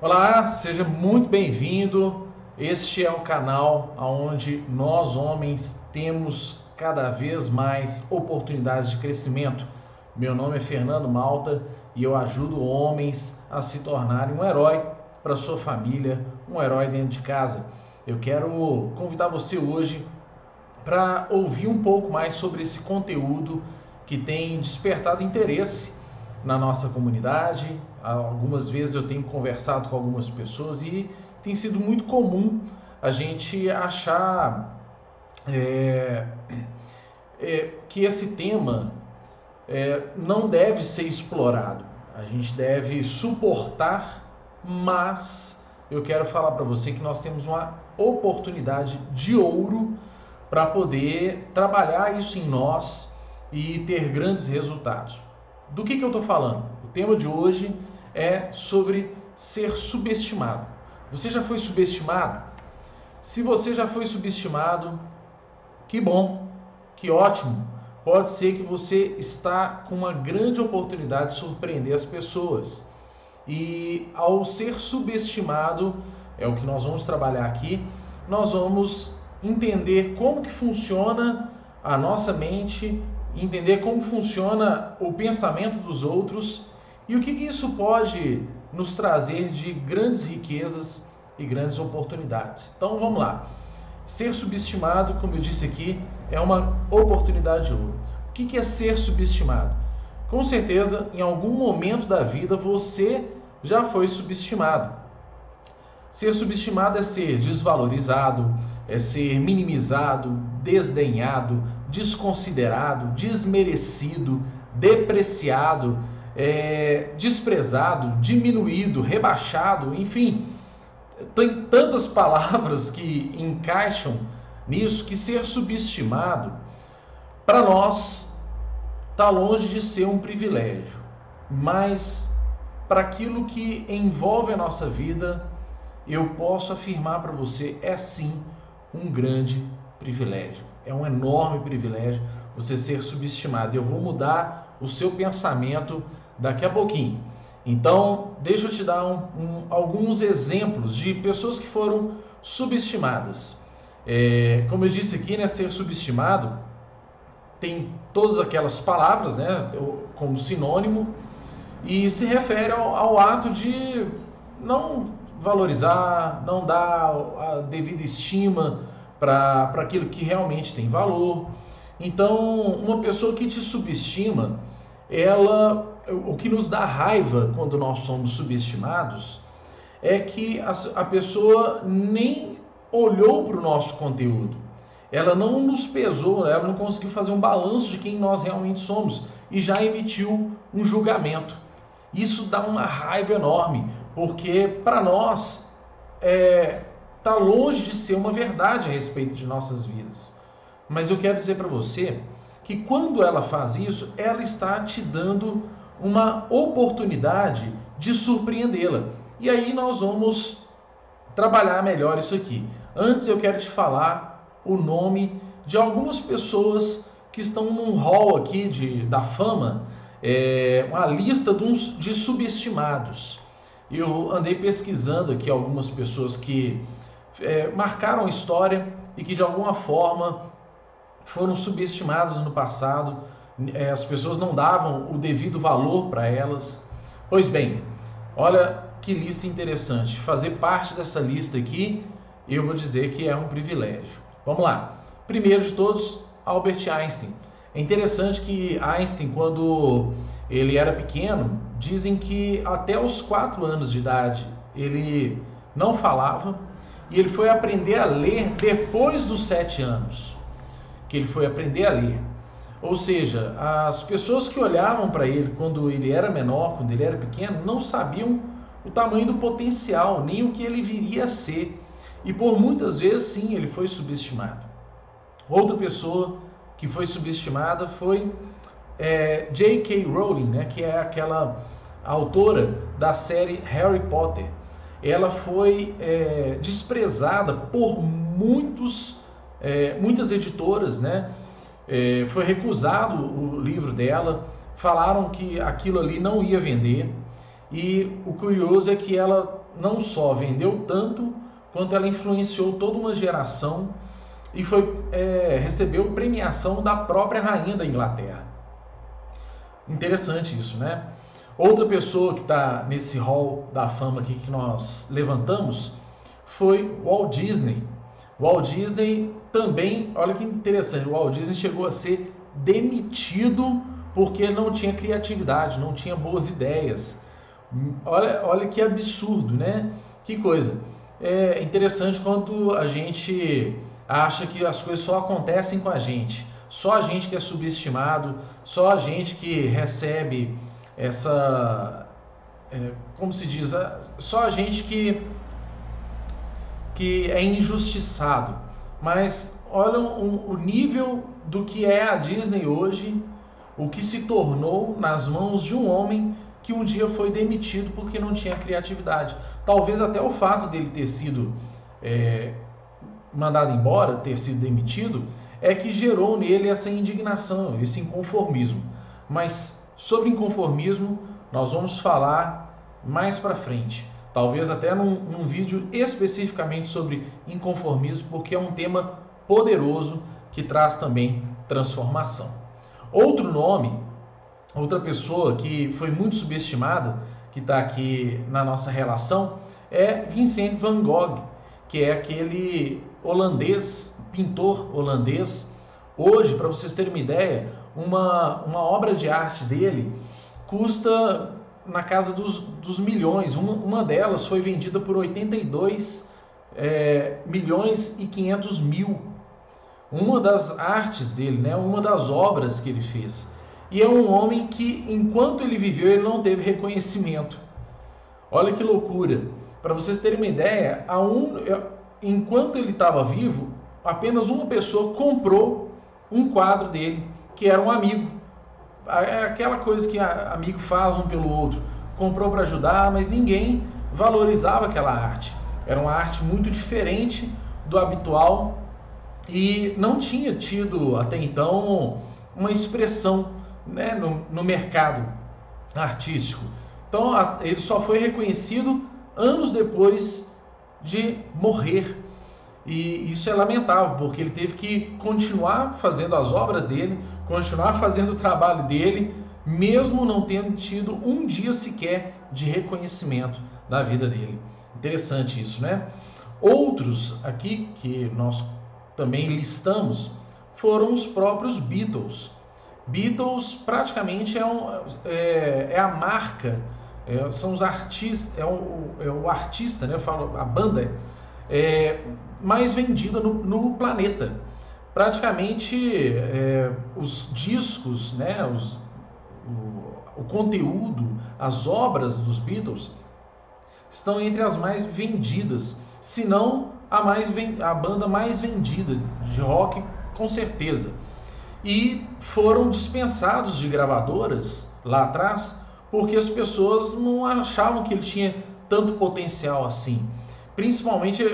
Olá, seja muito bem-vindo. Este é o canal onde nós homens temos cada vez mais oportunidades de crescimento. Meu nome é Fernando Malta e eu ajudo homens a se tornarem um herói para sua família, um herói dentro de casa. Eu quero convidar você hoje para ouvir um pouco mais sobre esse conteúdo que tem despertado interesse na nossa comunidade. Algumas vezes eu tenho conversado com algumas pessoas e tem sido muito comum a gente achar é, é, que esse tema é, não deve ser explorado. A gente deve suportar, mas eu quero falar para você que nós temos uma oportunidade de ouro para poder trabalhar isso em nós e ter grandes resultados. Do que, que eu estou falando? O tema de hoje é sobre ser subestimado. Você já foi subestimado? Se você já foi subestimado, que bom, que ótimo. Pode ser que você está com uma grande oportunidade de surpreender as pessoas. E ao ser subestimado, é o que nós vamos trabalhar aqui, nós vamos entender como que funciona a nossa mente entender como funciona o pensamento dos outros e o que isso pode nos trazer de grandes riquezas e grandes oportunidades. Então vamos lá. Ser subestimado, como eu disse aqui, é uma oportunidade de ouro. O que é ser subestimado? Com certeza, em algum momento da vida você já foi subestimado. Ser subestimado é ser desvalorizado, é ser minimizado, desdenhado, desconsiderado, desmerecido, depreciado, é, desprezado, diminuído, rebaixado, enfim, tem tantas palavras que encaixam nisso que ser subestimado para nós está longe de ser um privilégio, mas para aquilo que envolve a nossa vida, eu posso afirmar para você é sim um grande privilégio. É um enorme privilégio você ser subestimado. Eu vou mudar o seu pensamento daqui a pouquinho. Então, deixa eu te dar um, um, alguns exemplos de pessoas que foram subestimadas. É, como eu disse aqui, né, ser subestimado tem todas aquelas palavras né, como sinônimo e se refere ao, ao ato de não valorizar, não dar a devida estima para aquilo que realmente tem valor. Então, uma pessoa que te subestima, ela, o que nos dá raiva quando nós somos subestimados é que a, a pessoa nem olhou para o nosso conteúdo. Ela não nos pesou, ela não conseguiu fazer um balanço de quem nós realmente somos e já emitiu um julgamento. Isso dá uma raiva enorme, porque para nós é, está longe de ser uma verdade a respeito de nossas vidas. Mas eu quero dizer para você que quando ela faz isso, ela está te dando uma oportunidade de surpreendê-la. E aí nós vamos trabalhar melhor isso aqui. Antes eu quero te falar o nome de algumas pessoas que estão num hall aqui de, da fama, é, uma lista de, uns, de subestimados. Eu andei pesquisando aqui algumas pessoas que é, marcaram a história e que de alguma forma foram subestimadas no passado, é, as pessoas não davam o devido valor para elas. Pois bem, olha que lista interessante. Fazer parte dessa lista aqui, eu vou dizer que é um privilégio. Vamos lá. Primeiro de todos, Albert Einstein. É interessante que Einstein, quando ele era pequeno, dizem que até os 4 anos de idade ele não falava, e ele foi aprender a ler depois dos sete anos, que ele foi aprender a ler. Ou seja, as pessoas que olhavam para ele quando ele era menor, quando ele era pequeno, não sabiam o tamanho do potencial, nem o que ele viria a ser. E por muitas vezes, sim, ele foi subestimado. Outra pessoa que foi subestimada foi é, J.K. Rowling, né, que é aquela autora da série Harry Potter ela foi é, desprezada por muitos, é, muitas editoras, né? É, foi recusado o livro dela, falaram que aquilo ali não ia vender. E o curioso é que ela não só vendeu tanto, quanto ela influenciou toda uma geração e foi é, recebeu premiação da própria rainha da Inglaterra. Interessante isso, né? Outra pessoa que está nesse hall da fama aqui que nós levantamos foi Walt Disney. Walt Disney também, olha que interessante, Walt Disney chegou a ser demitido porque não tinha criatividade, não tinha boas ideias. Olha, olha que absurdo, né? Que coisa. É interessante quando a gente acha que as coisas só acontecem com a gente. Só a gente que é subestimado, só a gente que recebe essa. É, como se diz? Só a gente que, que é injustiçado. Mas olha o, o nível do que é a Disney hoje, o que se tornou nas mãos de um homem que um dia foi demitido porque não tinha criatividade. Talvez até o fato dele ter sido é, mandado embora, ter sido demitido, é que gerou nele essa indignação, esse inconformismo. Mas sobre inconformismo nós vamos falar mais para frente. Talvez até num, num vídeo especificamente sobre inconformismo, porque é um tema poderoso que traz também transformação. Outro nome, outra pessoa que foi muito subestimada, que está aqui na nossa relação, é Vincent van Gogh, que é aquele holandês, pintor holandês. Hoje, para vocês terem uma ideia, uma, uma obra de arte dele custa na casa dos, dos milhões. Uma, uma delas foi vendida por 82 é, milhões e 500 mil. Uma das artes dele, né, uma das obras que ele fez. E é um homem que, enquanto ele viveu, ele não teve reconhecimento. Olha que loucura. Para vocês terem uma ideia, a um, enquanto ele estava vivo, apenas uma pessoa comprou um quadro dele, que era um amigo. É aquela coisa que amigo faz um pelo outro. Comprou para ajudar, mas ninguém valorizava aquela arte. Era uma arte muito diferente do habitual e não tinha tido até então uma expressão né, no, no mercado artístico. Então ele só foi reconhecido anos depois de morrer. E isso é lamentável, porque ele teve que continuar fazendo as obras dele, continuar fazendo o trabalho dele, mesmo não tendo tido um dia sequer de reconhecimento da vida dele. Interessante isso, né? Outros aqui que nós também listamos foram os próprios Beatles. Beatles praticamente é, um, é, é a marca é, são os artistas, é o, é o artista, né? Eu falo, a banda é mais vendida no, no planeta. Praticamente é, os discos, né? Os, o, o conteúdo, as obras dos Beatles estão entre as mais vendidas, se não a, mais, a banda mais vendida de rock, com certeza. E foram dispensados de gravadoras lá atrás porque as pessoas não achavam que ele tinha tanto potencial assim. Principalmente, é,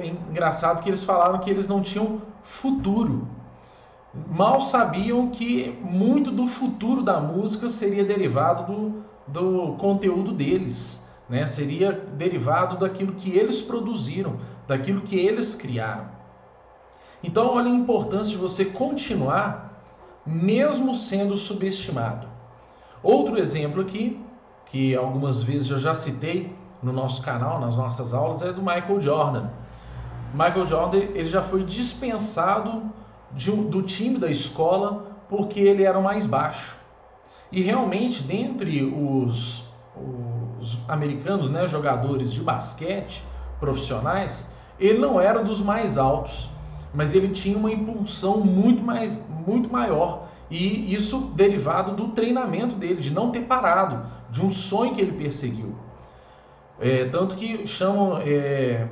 é engraçado que eles falaram que eles não tinham futuro. Mal sabiam que muito do futuro da música seria derivado do, do conteúdo deles, né? seria derivado daquilo que eles produziram, daquilo que eles criaram. Então, olha a importância de você continuar, mesmo sendo subestimado. Outro exemplo aqui, que algumas vezes eu já citei no nosso canal, nas nossas aulas, é do Michael Jordan. Michael Jordan ele já foi dispensado de, do time da escola porque ele era o mais baixo. E realmente, dentre os, os americanos, né, jogadores de basquete profissionais, ele não era dos mais altos, mas ele tinha uma impulsão muito, mais, muito maior e isso derivado do treinamento dele, de não ter parado, de um sonho que ele perseguiu. É, tanto que chamam é,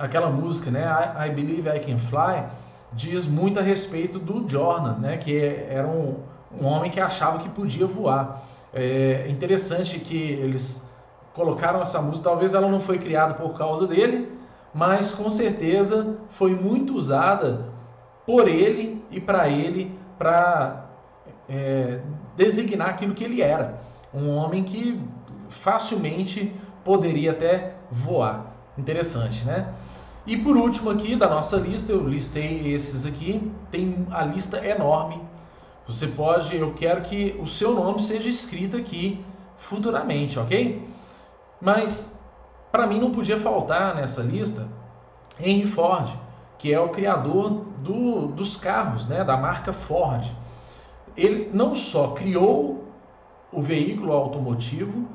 aquela música, né, I, I, Believe I Can Fly, diz muito a respeito do Jordan, né, que era um, um homem que achava que podia voar. É interessante que eles colocaram essa música, talvez ela não foi criada por causa dele, mas com certeza foi muito usada por ele e para ele para é, designar aquilo que ele era. Um homem que facilmente poderia até voar. Interessante, né? E por último aqui da nossa lista, eu listei esses aqui, tem a lista enorme. Você pode, eu quero que o seu nome seja escrito aqui futuramente, ok? Mas para mim não podia faltar nessa lista Henry Ford, que é o criador do, dos carros, né, da marca Ford. Ele não só criou o veículo automotivo,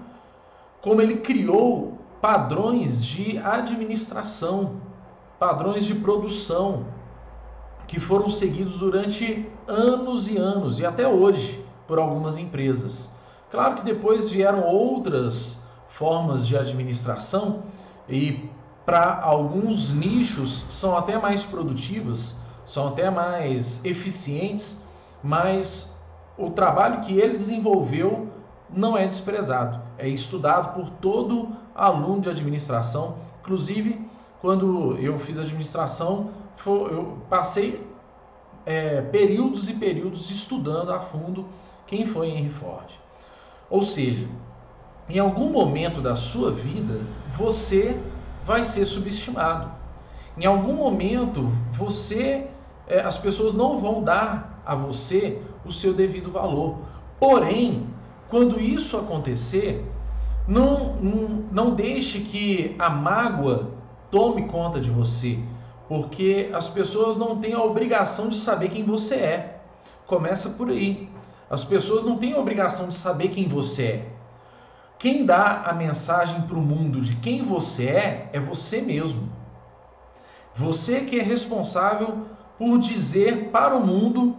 como ele criou padrões de administração, padrões de produção que foram seguidos durante anos e anos e até hoje por algumas empresas. Claro que depois vieram outras formas de administração e para alguns nichos são até mais produtivas, são até mais eficientes, mas o trabalho que ele desenvolveu não é desprezado, é estudado por todo aluno de administração. Inclusive, quando eu fiz administração, eu passei é, períodos e períodos estudando a fundo quem foi Henry Ford. Ou seja, em algum momento da sua vida, você vai ser subestimado. Em algum momento, você, é, as pessoas não vão dar a você o seu devido valor. Porém, quando isso acontecer, não, não, não deixe que a mágoa tome conta de você, porque as pessoas não têm a obrigação de saber quem você é. Começa por aí. As pessoas não têm a obrigação de saber quem você é. Quem dá a mensagem para o mundo de quem você é, é você mesmo. Você que é responsável por dizer para o mundo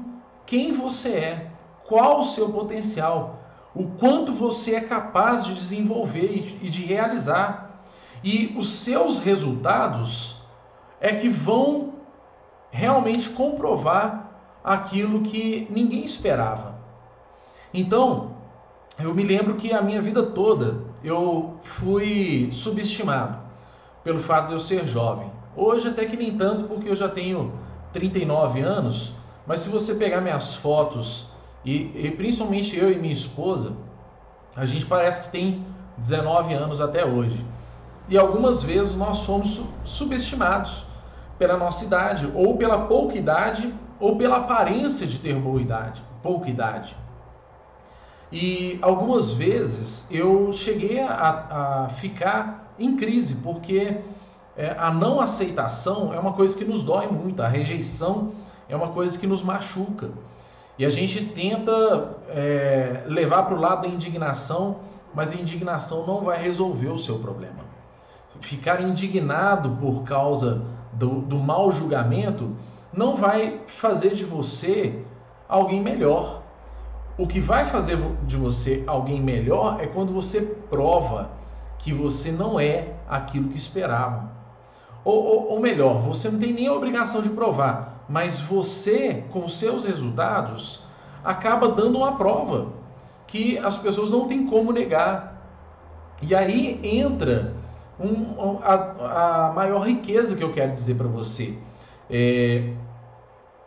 quem você é, qual o seu potencial, o quanto você é capaz de desenvolver e de realizar. E os seus resultados é que vão realmente comprovar aquilo que ninguém esperava. Então, eu me lembro que a minha vida toda eu fui subestimado pelo fato de eu ser jovem. Hoje até que nem tanto, porque eu já tenho 39 anos, mas se você pegar minhas fotos e, e principalmente eu e minha esposa, a gente parece que tem 19 anos até hoje. E algumas vezes nós somos subestimados pela nossa idade, ou pela pouca idade, ou pela aparência de ter boa idade, pouca idade. E algumas vezes eu cheguei a, a ficar em crise, porque é, a não aceitação é uma coisa que nos dói muito, a rejeição é uma coisa que nos machuca. E a gente tenta é, levar para o lado da indignação, mas a indignação não vai resolver o seu problema. Ficar indignado por causa do, do mau julgamento não vai fazer de você alguém melhor. O que vai fazer de você alguém melhor é quando você prova que você não é aquilo que esperavam. Ou, ou, ou, melhor, você não tem nem a obrigação de provar, mas você, com seus resultados, acaba dando uma prova que as pessoas não têm como negar. E aí entra um, a, a, maior riqueza que eu quero dizer para você. É,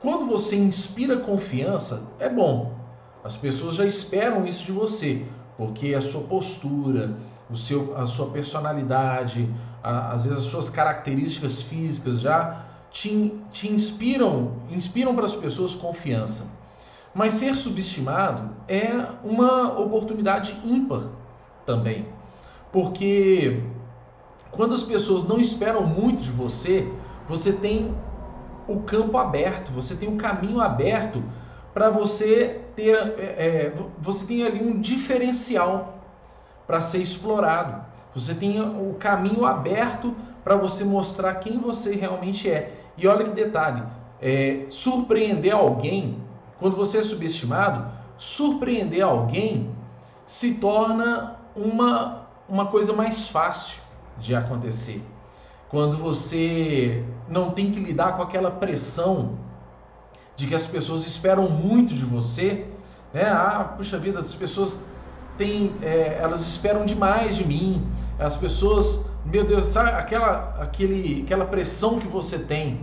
quando você inspira confiança, é bom, as pessoas já esperam isso de você, porque a sua postura, o seu, a sua personalidade, a, às vezes as suas características físicas já te, te inspiram, inspiram para as pessoas confiança. Mas ser subestimado é uma oportunidade ímpar também, porque quando as pessoas não esperam muito de você, você tem o campo aberto, você tem o caminho aberto para você ter, é, é, você tem ali um diferencial para ser explorado. Você tem o caminho aberto para você mostrar quem você realmente é. E olha que detalhe, é, surpreender alguém, quando você é subestimado, surpreender alguém se torna uma, uma coisa mais fácil de acontecer. Quando você não tem que lidar com aquela pressão de que as pessoas esperam muito de você, né? Ah, puxa vida, as pessoas têm, é, elas esperam demais de mim. As pessoas, meu Deus, sabe aquela, aquele, aquela pressão que você tem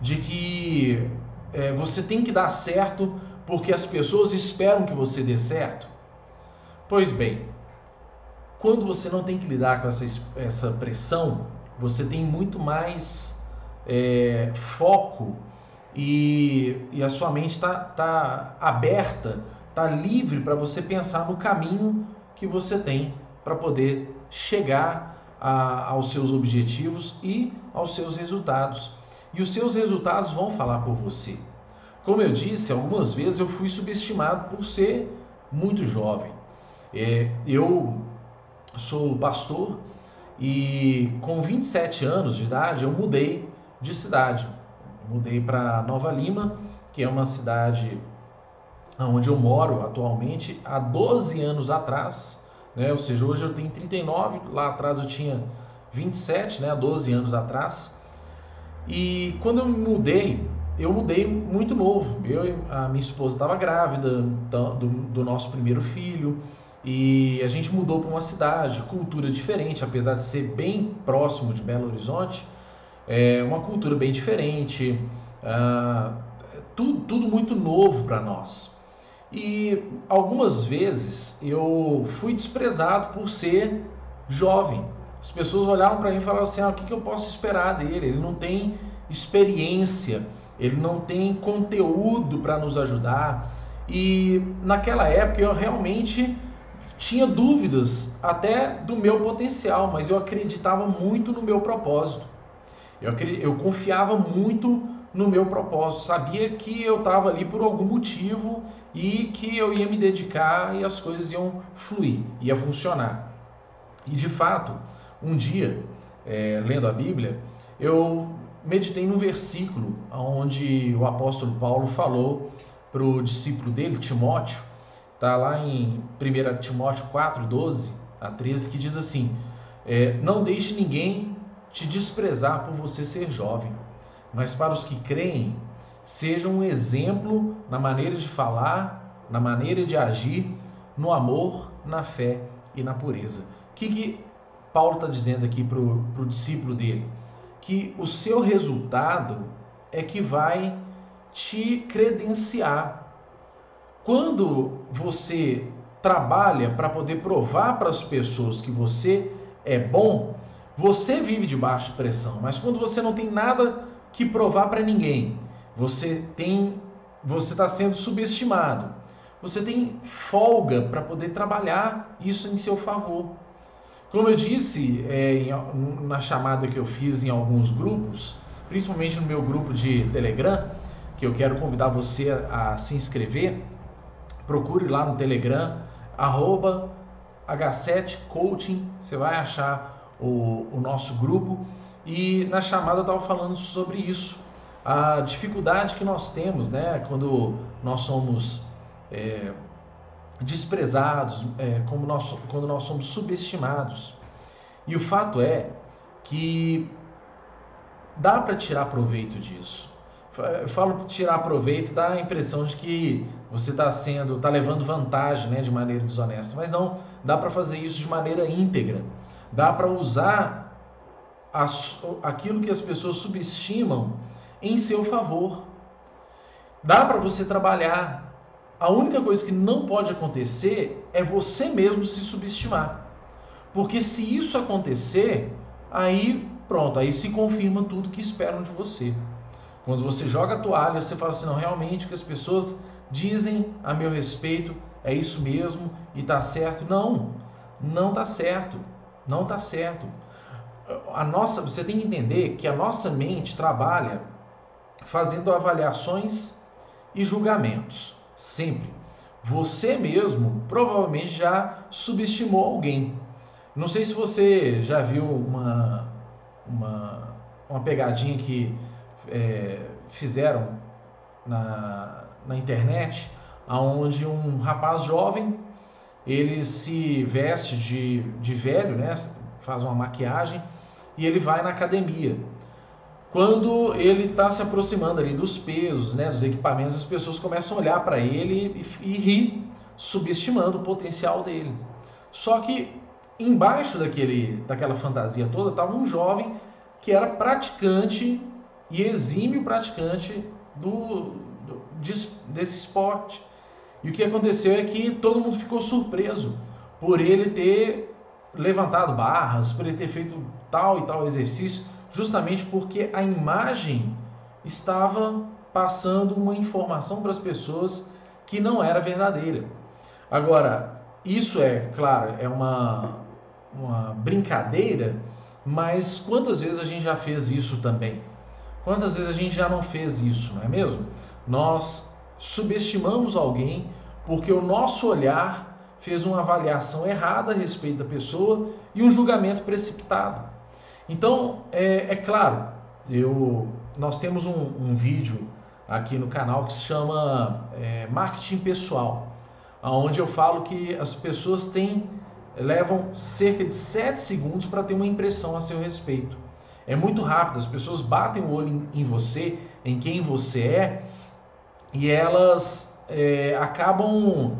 de que é, você tem que dar certo porque as pessoas esperam que você dê certo? Pois bem, quando você não tem que lidar com essa, essa pressão, você tem muito mais é, foco e, e, a sua mente está tá aberta, está livre para você pensar no caminho que você tem para poder chegar a, aos seus objetivos e aos seus resultados. E os seus resultados vão falar por você. Como eu disse, algumas vezes eu fui subestimado por ser muito jovem. É, eu sou pastor e com 27 anos de idade eu mudei de cidade. Mudei para Nova Lima, que é uma cidade onde eu moro atualmente, há 12 anos atrás, né? ou seja, hoje eu tenho 39, lá atrás eu tinha 27, né? há 12 anos atrás. E quando eu me mudei, eu mudei muito novo. Eu, a minha esposa estava grávida do, do, nosso primeiro filho e a gente mudou para uma cidade, cultura diferente, apesar de ser bem próximo de Belo Horizonte, é uma cultura bem diferente, ah, tudo, tudo muito novo para nós. E algumas vezes eu fui desprezado por ser jovem. As pessoas olhavam para mim e falavam assim: ah, o que, que eu posso esperar dele? Ele não tem experiência ele não tem conteúdo para nos ajudar. E naquela época eu realmente tinha dúvidas até do meu potencial, mas eu acreditava muito no meu propósito. Eu, eu confiava muito no meu propósito, sabia que eu estava ali por algum motivo e que eu ia me dedicar e as coisas iam fluir, ia funcionar. E de fato, um dia, é, lendo a Bíblia, eu meditei num versículo onde o apóstolo Paulo falou para o discípulo dele, Timóteo, está lá em 1 Timóteo 4, 12 a 13, que diz assim: é, Não deixe ninguém te desprezar por você ser jovem, mas para os que creem, seja um exemplo na maneira de falar, na maneira de agir, no amor, na fé e na pureza. O que, que Paulo está dizendo aqui para o discípulo dele? que o seu resultado é que vai te credenciar. Quando você trabalha para poder provar para as pessoas que você é bom, você vive debaixo de pressão. Mas quando você não tem nada que provar para ninguém, você tem, você está sendo subestimado. Você tem folga para poder trabalhar isso em seu favor. Como eu disse é, na chamada que eu fiz em alguns grupos, principalmente no meu grupo de Telegram, que eu quero convidar você a, se inscrever, procure lá no Telegram, arroba H7 Coaching, você vai achar o, o nosso grupo. E na chamada eu estava falando sobre isso, a dificuldade que nós temos, né, quando nós somos é, desprezados, é, como nós, quando nós somos subestimados. E o fato é que dá para tirar proveito disso. Eu falo tirar proveito, dá a impressão de que você está sendo, está levando vantagem, né, de maneira desonesta. Mas não, dá para fazer isso de maneira íntegra. Dá para usar as, aquilo que as pessoas subestimam em seu favor. Dá para você trabalhar a única coisa que não pode acontecer é você mesmo se subestimar. Porque se isso acontecer, aí pronto, aí se confirma tudo que esperam de você. Quando você joga a toalha, você fala assim: não, realmente o que as pessoas dizem a meu respeito é isso mesmo e tá certo. Não, não tá certo. Não tá certo. A nossa, você tem que entender que a nossa mente trabalha fazendo avaliações e julgamentos. Sempre. Você mesmo provavelmente já subestimou alguém. Não sei se você já viu uma, uma, uma pegadinha que é, fizeram na, na internet, onde um rapaz jovem ele se veste de, de velho, né? faz uma maquiagem e ele vai na academia quando ele está se aproximando ali dos pesos, né, dos equipamentos, as pessoas começam a olhar para ele e, e rir, subestimando o potencial dele. Só que embaixo daquele, daquela fantasia toda estava um jovem que era praticante e exímio praticante do, do, desse esporte. E o que aconteceu é que todo mundo ficou surpreso por ele ter levantado barras, por ele ter feito tal e tal exercício, justamente porque a imagem estava passando uma informação para as pessoas que não era verdadeira. Agora, isso é, claro, é uma, uma brincadeira, mas quantas vezes a gente já fez isso também? Quantas vezes a gente já não fez isso, não é mesmo? Nós subestimamos alguém porque o nosso olhar fez uma avaliação errada a respeito da pessoa e um julgamento precipitado. Então, é, é claro, eu, nós temos um, um, vídeo aqui no canal que se chama é, Marketing Pessoal, onde eu falo que as pessoas têm, levam cerca de 7 segundos para ter uma impressão a seu respeito. É muito rápido, as pessoas batem o olho em, você, em quem você é, e elas é, acabam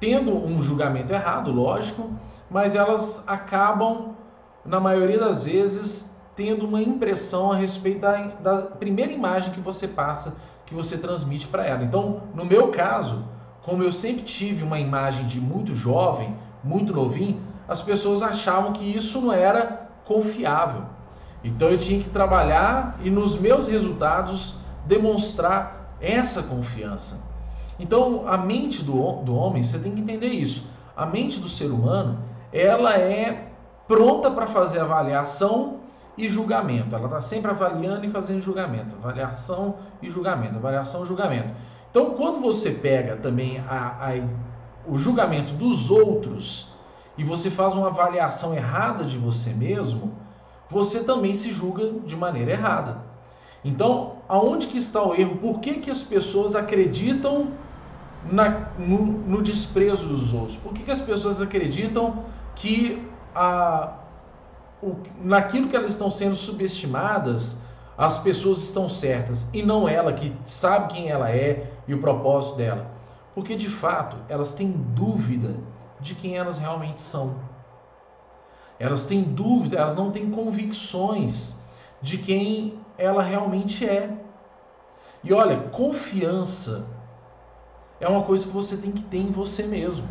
tendo um julgamento errado, lógico, mas elas acabam, na maioria das vezes, tendo uma impressão a respeito da, da primeira imagem que você passa, que você transmite para ela. Então, no meu caso, como eu sempre tive uma imagem de muito jovem, muito novinho, as pessoas achavam que isso não era confiável. Então eu tinha que trabalhar e nos meus resultados demonstrar essa confiança. Então, a mente do, do homem, você tem que entender isso. A mente do ser humano, ela é pronta para fazer avaliação e julgamento. Ela está sempre avaliando e fazendo julgamento. Avaliação e julgamento. Avaliação e julgamento. Então, quando você pega também a, a, o julgamento dos outros e você faz uma avaliação errada de você mesmo, você também se julga de maneira errada. Então, aonde que está o erro? Por que, que as pessoas acreditam na, no, no, desprezo dos outros? Por que, que as pessoas acreditam que a, o, naquilo que elas estão sendo subestimadas, as pessoas estão certas e não ela que sabe quem ela é e o propósito dela? Porque de fato elas têm dúvida de quem elas realmente são. Elas têm dúvida, elas não têm convicções de quem ela realmente é. E olha, confiança é uma coisa que você tem que ter em você mesmo.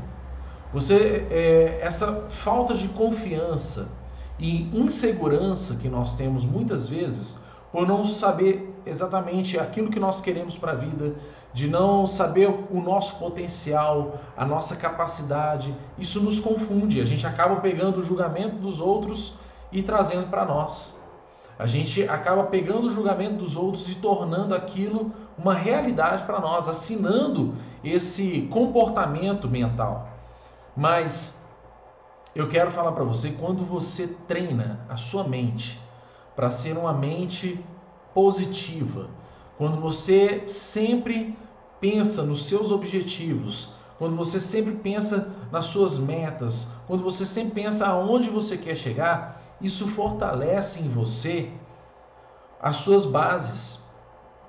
Você é, essa falta de confiança e insegurança que nós temos muitas vezes por não saber exatamente aquilo que nós queremos para a vida, de não saber o nosso potencial, a nossa capacidade, isso nos confunde. A gente acaba pegando o julgamento dos outros e trazendo para nós. A gente acaba pegando o julgamento dos outros e tornando aquilo uma realidade para nós, assinando esse comportamento mental. Mas eu quero falar para você, quando você treina a sua mente para ser uma mente positiva, quando você sempre pensa nos seus objetivos, quando você sempre pensa nas suas metas, quando você sempre pensa aonde você quer chegar, isso fortalece em você as suas bases.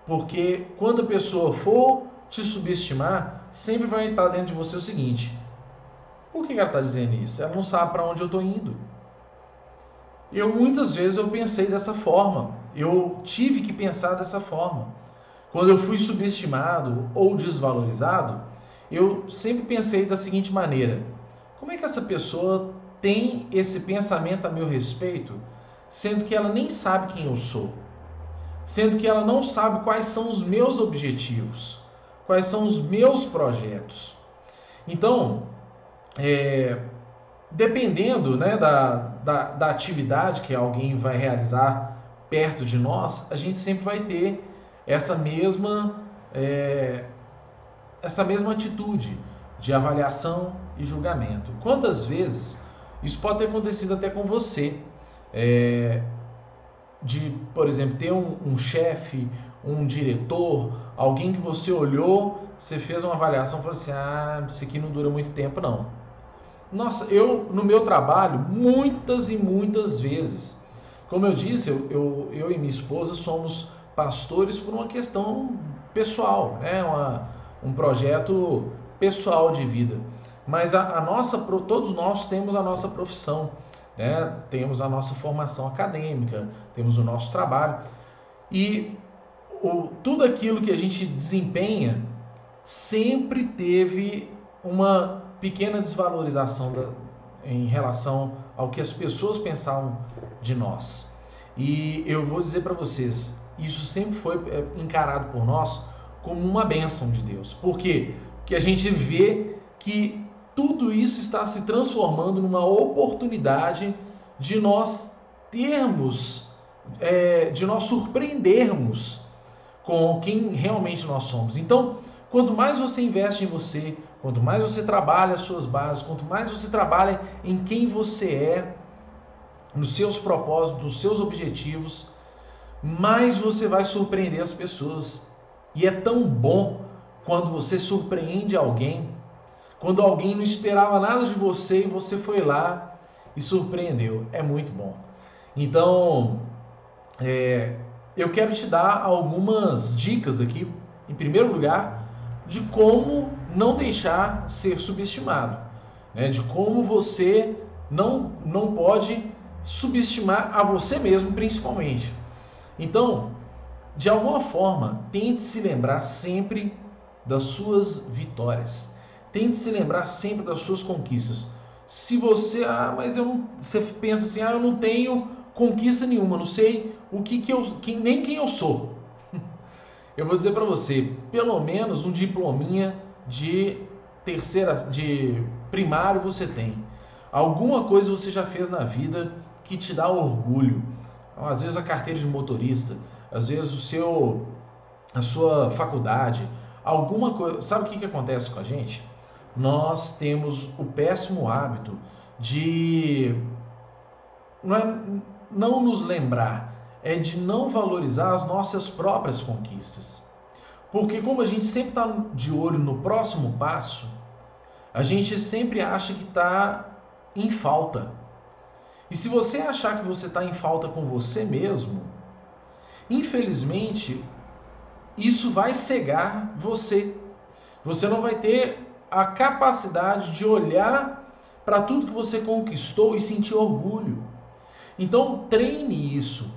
Porque quando a pessoa for te subestimar, sempre vai estar dentro de você o seguinte: por que ela está dizendo isso? Ela não sabe para onde eu estou indo. Eu muitas vezes eu pensei dessa forma. Eu tive que pensar dessa forma. Quando eu fui subestimado ou desvalorizado, eu sempre pensei da seguinte maneira: como é que essa pessoa tem esse pensamento a meu respeito, sendo que ela nem sabe quem eu sou, sendo que ela não sabe quais são os meus objetivos, quais são os meus projetos. Então, é, dependendo né, da, da, da atividade que alguém vai realizar perto de nós, a gente sempre vai ter essa mesma, é, essa mesma atitude de avaliação e julgamento. Quantas vezes isso pode ter acontecido até com você. É, de, por exemplo, ter um, um chefe, um diretor, alguém que você olhou, você fez uma avaliação e falou assim: ah, isso aqui não dura muito tempo, não. Nossa, eu no meu trabalho, muitas e muitas vezes, como eu disse, eu, eu, eu e minha esposa somos pastores por uma questão pessoal, né? Uma, um projeto pessoal de vida. Mas a, a nossa, todos nós temos a nossa profissão, né? temos a nossa formação acadêmica, temos o nosso trabalho. E o, tudo aquilo que a gente desempenha sempre teve uma pequena desvalorização da, em relação ao que as pessoas pensavam de nós. E eu vou dizer para vocês, isso sempre foi é, encarado por nós como uma bênção de Deus. Porque a gente vê que tudo isso está se transformando numa oportunidade de nós termos, é, de nós surpreendermos com quem realmente nós somos. Então, quanto mais você investe em você, quanto mais você trabalha as suas bases, quanto mais você trabalha em quem você é, nos seus propósitos, nos seus objetivos, mais você vai surpreender as pessoas. E é tão bom quando você surpreende alguém, quando alguém não esperava nada de você e você foi lá e surpreendeu. É muito bom. Então, é, eu quero te dar algumas dicas aqui, em primeiro lugar, de como não deixar ser subestimado, né? de como você não, não pode subestimar a você mesmo, principalmente. Então, de alguma forma, tente se lembrar sempre das suas vitórias. Tente se lembrar sempre das suas conquistas. Se você, ah, mas eu não, você pensa assim, ah, eu não tenho conquista nenhuma, não sei o que que eu, nem quem eu sou. Eu vou dizer para você, pelo menos um diplominha de terceira, de primário você tem. Alguma coisa você já fez na vida que te dá orgulho. Às vezes a carteira de motorista, às vezes o seu, a sua faculdade, alguma coisa. Sabe o que, que acontece com a gente? Nós temos o péssimo hábito de não, é, não nos lembrar, é de não valorizar as nossas próprias conquistas. Porque como a gente sempre está de olho no próximo passo, a gente sempre acha que está em falta. E se você achar que você está em falta com você mesmo, infelizmente, isso vai cegar você. Você não vai ter a capacidade de olhar para tudo que você conquistou e sentir orgulho. Então, treine isso.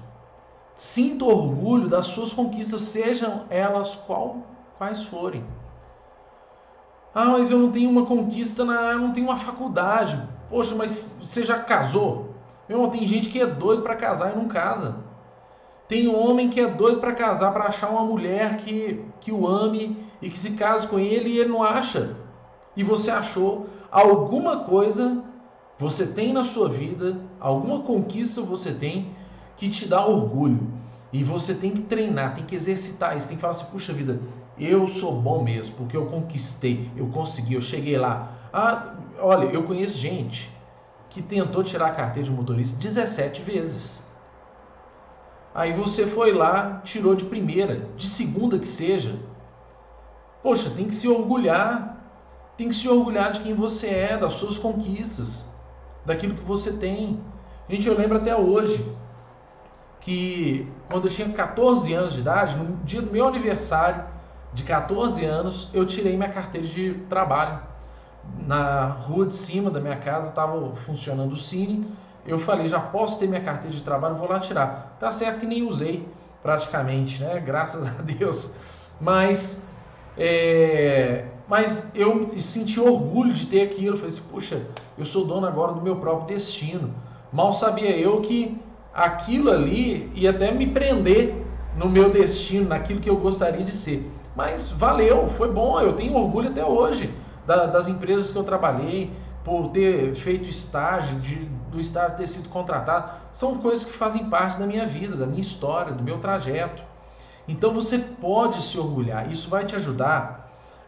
Sinta orgulho das suas conquistas, sejam elas qual, quais forem. Ah, mas eu não tenho uma conquista, na, eu não tenho uma faculdade. Poxa, mas você já casou? Meu irmão, tem gente que é doido para casar e não casa. Tem homem que é doido para casar, para achar uma mulher que, que o ame e que se case com ele e ele não acha. E você achou alguma coisa você tem na sua vida, alguma conquista você tem que te dá orgulho. E você tem que treinar, tem que exercitar isso, tem que falar assim, puxa vida, eu sou bom mesmo, porque eu conquistei, eu consegui, eu cheguei lá. Ah, olha, eu conheço gente que tentou tirar a carteira de motorista 17 vezes. Aí você foi lá, tirou de primeira, de segunda que seja. Poxa, tem que se orgulhar. Tem que se orgulhar de quem você é, das suas conquistas, daquilo que você tem. Gente, eu lembro até hoje que quando eu tinha 14 anos de idade, no dia do meu aniversário de 14 anos, eu tirei minha carteira de trabalho. Na rua de cima da minha casa estava funcionando o Cine eu falei, já posso ter minha carteira de trabalho, vou lá tirar. Tá certo que nem usei praticamente, né? Graças a Deus. Mas, é, mas eu senti orgulho de ter aquilo. Falei assim, puxa, eu sou dono agora do meu próprio destino. Mal sabia eu que aquilo ali ia até me prender no meu destino, naquilo que eu gostaria de ser. Mas valeu, foi bom, eu tenho orgulho até hoje das empresas que eu trabalhei, por ter feito estágio, de, do estágio ter sido contratado, são coisas que fazem parte da minha vida, da minha história, do meu trajeto. Então você pode se orgulhar, isso vai te ajudar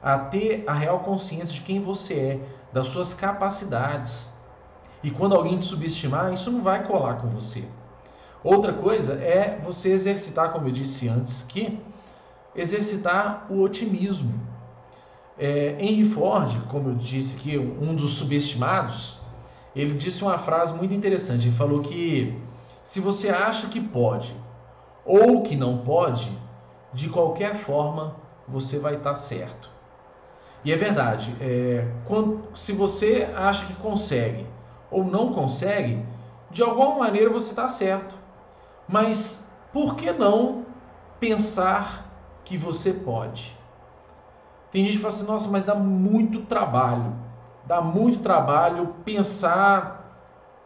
a ter a real consciência de quem você é, das suas capacidades. E quando alguém te subestimar, isso não vai colar com você. Outra coisa é você exercitar, como eu disse antes, que exercitar o otimismo. É, Henry Ford, como eu disse aqui, um dos subestimados, ele disse uma frase muito interessante. Ele falou que se você acha que pode ou que não pode, de qualquer forma você vai estar certo. E é verdade, é, quando, se você acha que consegue ou não consegue, de alguma maneira você está certo. Mas por que não pensar que você pode? Tem gente que fala assim, nossa, mas dá muito trabalho. Dá muito trabalho pensar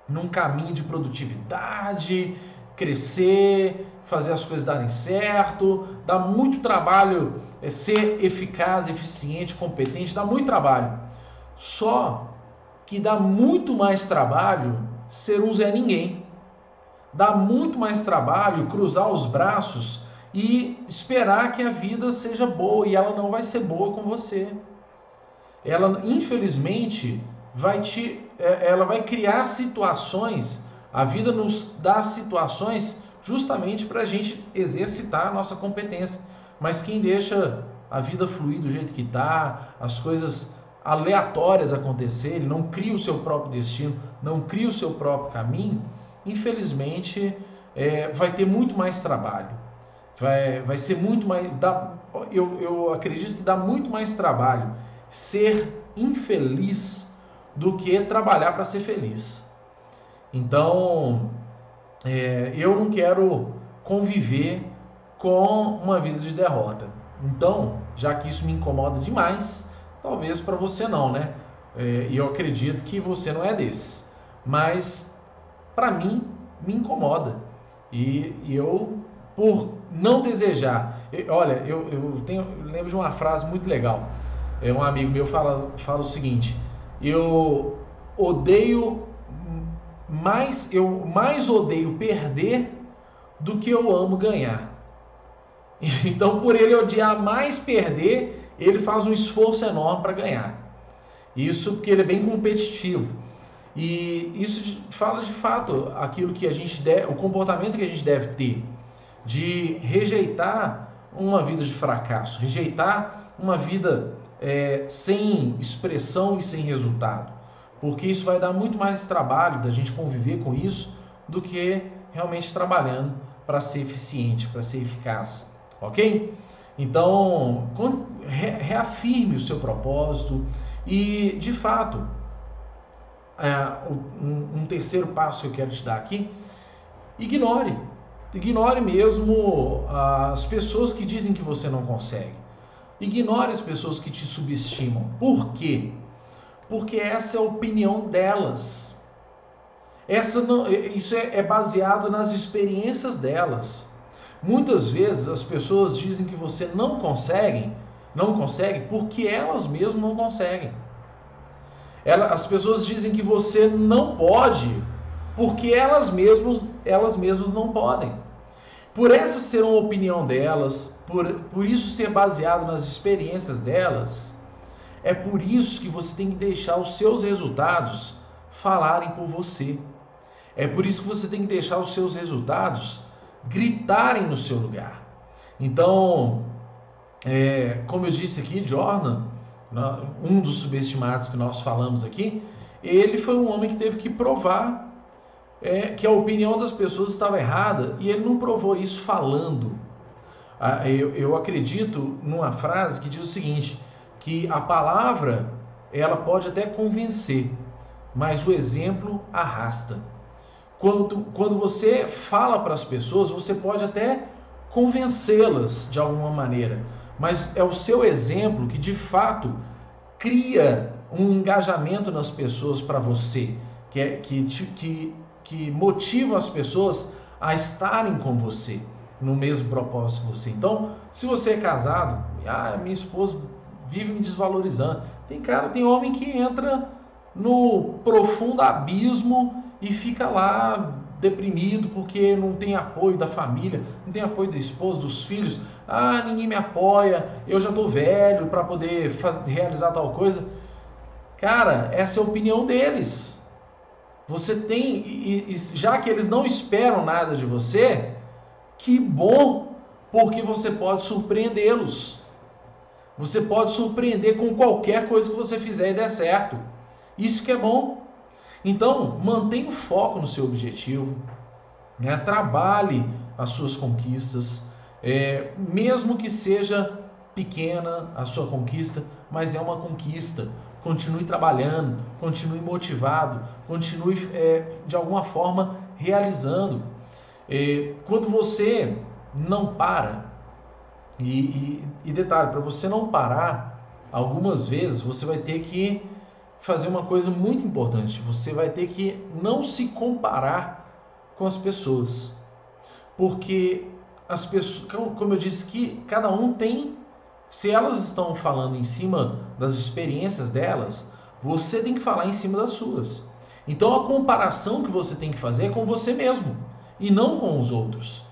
num caminho de produtividade, crescer, fazer as coisas darem certo, dá muito trabalho é, ser eficaz, eficiente, competente, dá muito trabalho. Só que dá muito mais trabalho ser um Zé Ninguém. Dá muito mais trabalho cruzar os braços e esperar que a vida seja boa e ela não vai ser boa com você. Ela, infelizmente, vai te, é, ela vai criar situações. A vida nos dá situações justamente para a gente exercitar a nossa competência. Mas quem deixa a vida fluir do jeito que está, as coisas aleatórias acontecerem, não cria o seu próprio destino, não cria o seu próprio caminho, infelizmente é, vai ter muito mais trabalho. Vai, vai ser muito mais. Dá, eu, eu acredito que dá muito mais trabalho ser infeliz do que trabalhar para ser feliz. Então, é, eu não quero conviver com uma vida de derrota. Então, já que isso me incomoda demais, talvez para você não, né? É, e eu acredito que você não é desses. Mas, para mim, me incomoda. E, e, eu, por não desejar. Olha, eu, eu, tenho, eu lembro de uma frase muito legal. É, um amigo meu fala, fala o seguinte: eu odeio mais, eu mais odeio perder do que eu amo ganhar. Então, por ele odiar mais perder, ele faz um esforço enorme para ganhar. Isso porque ele é bem competitivo. E isso fala de fato aquilo que a gente deve, o comportamento que a gente deve ter de rejeitar uma vida de fracasso, rejeitar uma vida é, sem expressão e sem resultado, porque isso vai dar muito mais trabalho da gente conviver com isso do que realmente trabalhando para ser eficiente, para ser eficaz ok? Então, reafirme o seu propósito e, de fato, é, um terceiro passo que eu quero te dar aqui, ignore. Ignore mesmo as pessoas que dizem que você não consegue. Ignore as pessoas que te subestimam. Por quê? Porque essa é a opinião delas. Essa não, isso é, é baseado nas experiências delas. Muitas vezes as pessoas dizem que você não consegue, não consegue porque elas mesmas não conseguem. Ela, as pessoas dizem que você não pode porque elas mesmas, elas mesmas não podem. Por essa ser uma opinião delas, por, por isso ser baseado nas experiências delas, é por isso que você tem que deixar os seus resultados falarem por você. É por isso que você tem que deixar os seus resultados gritarem no seu lugar. Então, é, como eu disse aqui, Jordan, um dos subestimados que nós falamos aqui, ele foi um homem que teve que provar é, que a opinião das pessoas estava errada e ele não provou isso falando. Ah, eu, eu acredito numa frase que diz o seguinte: que a palavra ela pode até convencer, mas o exemplo arrasta. Quando, quando você fala para as pessoas, você pode até convencê-las de alguma maneira, mas é o seu exemplo que de fato cria um engajamento nas pessoas para você, que, é, que, que, que motiva as pessoas a estarem com você no mesmo propósito que você. Então, se você é casado, ah, minha esposa vive me desvalorizando. Tem cara, tem homem que entra no profundo abismo e fica lá deprimido porque não tem apoio da família, não tem apoio da esposa, dos filhos. Ah, ninguém me apoia, eu já estou velho para poder realizar tal coisa. Cara, essa é a opinião deles. Você tem, e, e, já que eles não esperam nada de você, que bom, porque você pode surpreendê-los. Você pode surpreender com qualquer coisa que você fizer e der certo. Isso que é bom. Então, mantenha o foco no seu objetivo, né? trabalhe as suas conquistas, é, mesmo que seja pequena a sua conquista, mas é uma conquista. Continue trabalhando, continue motivado, continue é, de alguma forma realizando. É, quando você não para, e, e, e detalhe, para você não parar, algumas vezes você vai ter que fazer uma coisa muito importante. Você vai ter que não se comparar com as pessoas. Porque as pessoas, como eu disse que cada um tem, se elas estão falando em cima das experiências delas, você tem que falar em cima das suas. Então a comparação que você tem que fazer é com você mesmo e não com os outros.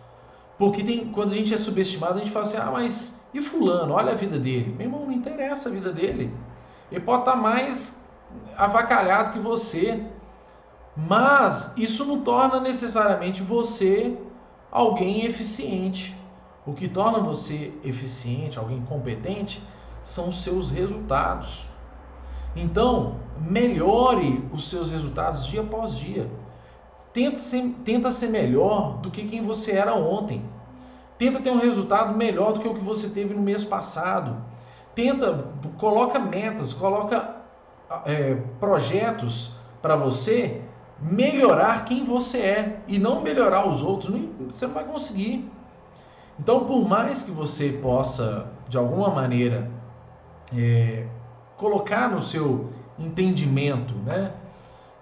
Porque tem, quando a gente é subestimado, a gente fala assim: ah, mas e Fulano? Olha a vida dele. Meu irmão, não interessa a vida dele. Ele pode estar mais avacalhado que você, mas isso não torna necessariamente você alguém eficiente. O que torna você eficiente, alguém competente, são os seus resultados. Então, melhore os seus resultados dia após dia. Tenta ser, tenta ser melhor do que quem você era ontem. Tenta ter um resultado melhor do que o que você teve no mês passado. Tenta, coloca metas, coloca é, projetos para você melhorar quem você é e não melhorar os outros. Você não vai conseguir. Então, por mais que você possa, de alguma maneira, é, colocar no seu entendimento, né?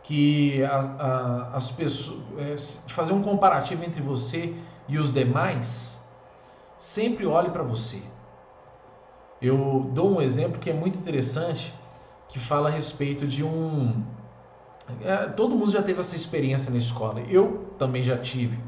Que a, a, as pessoas, é, fazer um comparativo entre você e os demais, sempre olhe para você. Eu dou um exemplo que é muito interessante, que fala a respeito de um. É, todo mundo já teve essa experiência na escola. Eu também já tive.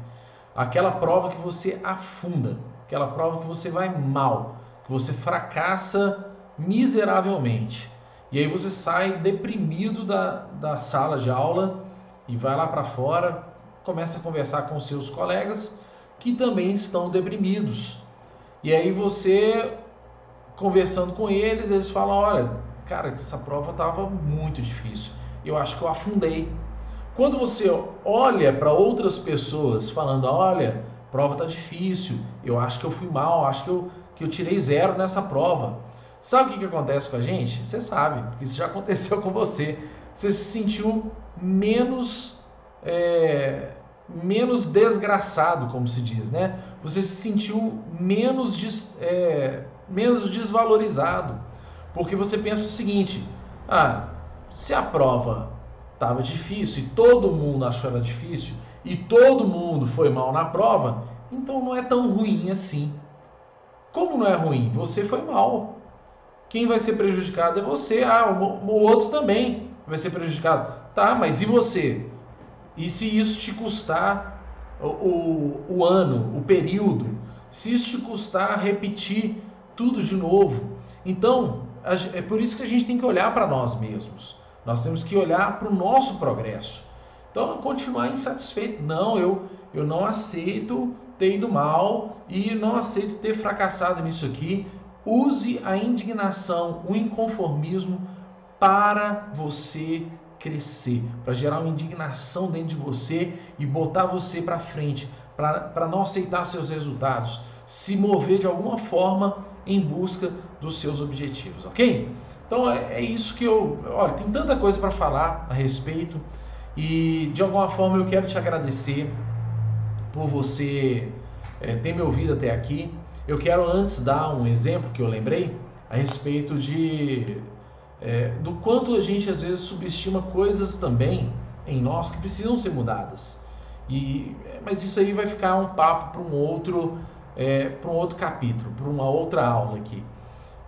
Aquela prova que você afunda, aquela prova que você vai mal, que você fracassa miseravelmente. E aí você sai deprimido da, da sala de aula e vai lá para fora, começa a conversar com seus colegas que também estão deprimidos. E aí você conversando com eles, eles falam: "Olha, cara, essa prova estava muito difícil. Eu acho que eu afundei". Quando você olha para outras pessoas falando: "Olha, prova tá difícil. Eu acho que eu fui mal, acho que eu que eu tirei zero nessa prova". Sabe o que, que acontece com a gente? Você sabe, porque isso já aconteceu com você. Você se sentiu menos é, menos desgraçado, como se diz, né? Você se sentiu menos, des, é, menos desvalorizado, porque você pensa o seguinte: ah, se a prova estava difícil e todo mundo achou ela difícil e todo mundo foi mal na prova, então não é tão ruim assim. Como não é ruim? Você foi mal. Quem vai ser prejudicado é você. Ah, o, outro também vai ser prejudicado. Tá, mas e você? E se isso te custar o, o, o ano, o período? Se isso te custar repetir tudo de novo? Então, é por isso que a gente tem que olhar para nós mesmos. Nós temos que olhar para o nosso progresso. Então, continuar insatisfeito. Não, eu, eu não aceito ter ido mal e não aceito ter fracassado nisso aqui. Use a indignação, o inconformismo para você crescer, para gerar uma indignação dentro de você e botar você para frente, para não aceitar seus resultados, se mover de alguma forma em busca dos seus objetivos, ok? Então é, é isso que eu. Olha, tem tanta coisa para falar a respeito e de alguma forma eu quero te agradecer por você é, ter me ouvido até aqui. Eu quero antes dar um exemplo que eu lembrei a respeito de é, do quanto a gente às vezes subestima coisas também em nós que precisam ser mudadas. E, mas isso aí vai ficar um papo para um outro é, para um outro capítulo, para uma outra aula aqui.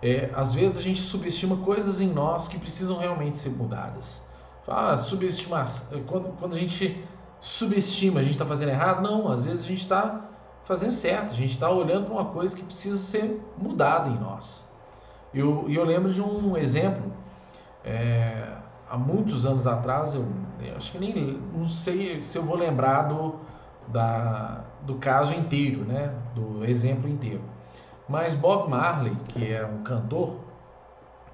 É, às vezes a gente subestima coisas em nós que precisam realmente ser mudadas. Ah, subestimar. Quando, quando a gente subestima, a gente está fazendo errado? Não, às vezes a gente está fazendo certo, a gente está olhando para uma coisa que precisa ser mudada em nós. E eu, eu, lembro de um exemplo, é, há muitos anos atrás, eu, eu, acho que nem não sei se eu vou lembrar do, da, do caso inteiro, né, do exemplo inteiro. Mas Bob Marley, que é um cantor,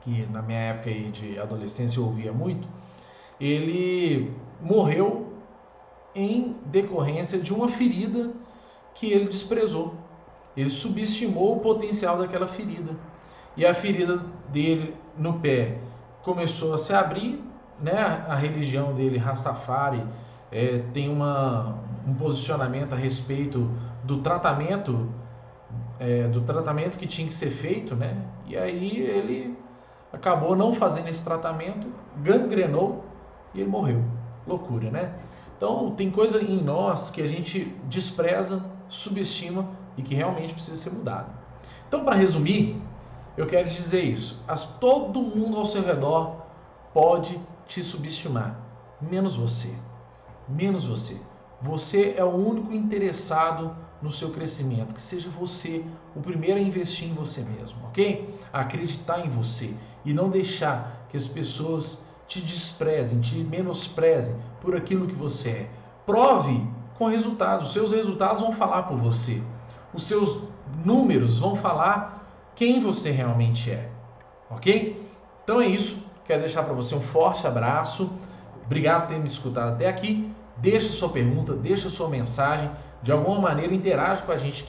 que na minha época de adolescência eu ouvia muito, ele morreu em decorrência de uma ferida que ele desprezou. Ele subestimou o potencial daquela ferida. E a ferida dele no pé começou a se abrir, né? A religião dele, Rastafari, é, tem uma, um posicionamento a respeito do tratamento, é, do tratamento que tinha que ser feito, né? E aí ele acabou não fazendo esse tratamento, gangrenou e ele morreu. Loucura, né? Então, tem coisa em nós que a gente despreza, subestima e que realmente precisa ser mudado. Então, para resumir, eu quero dizer isso. As, todo mundo ao seu redor pode te subestimar, menos você. Menos você. Você é o único interessado no seu crescimento. Que seja você o primeiro a investir em você mesmo, ok? A acreditar em você e não deixar que as pessoas te desprezem, te menosprezem por aquilo que você é. Prove com resultados. Os seus resultados vão falar por você. Os seus números vão falar quem você realmente é. Ok? Então é isso. Quero deixar para você um forte abraço. Obrigado por ter me escutado até aqui. Deixa sua pergunta, deixa sua mensagem. De alguma maneira, interage com a gente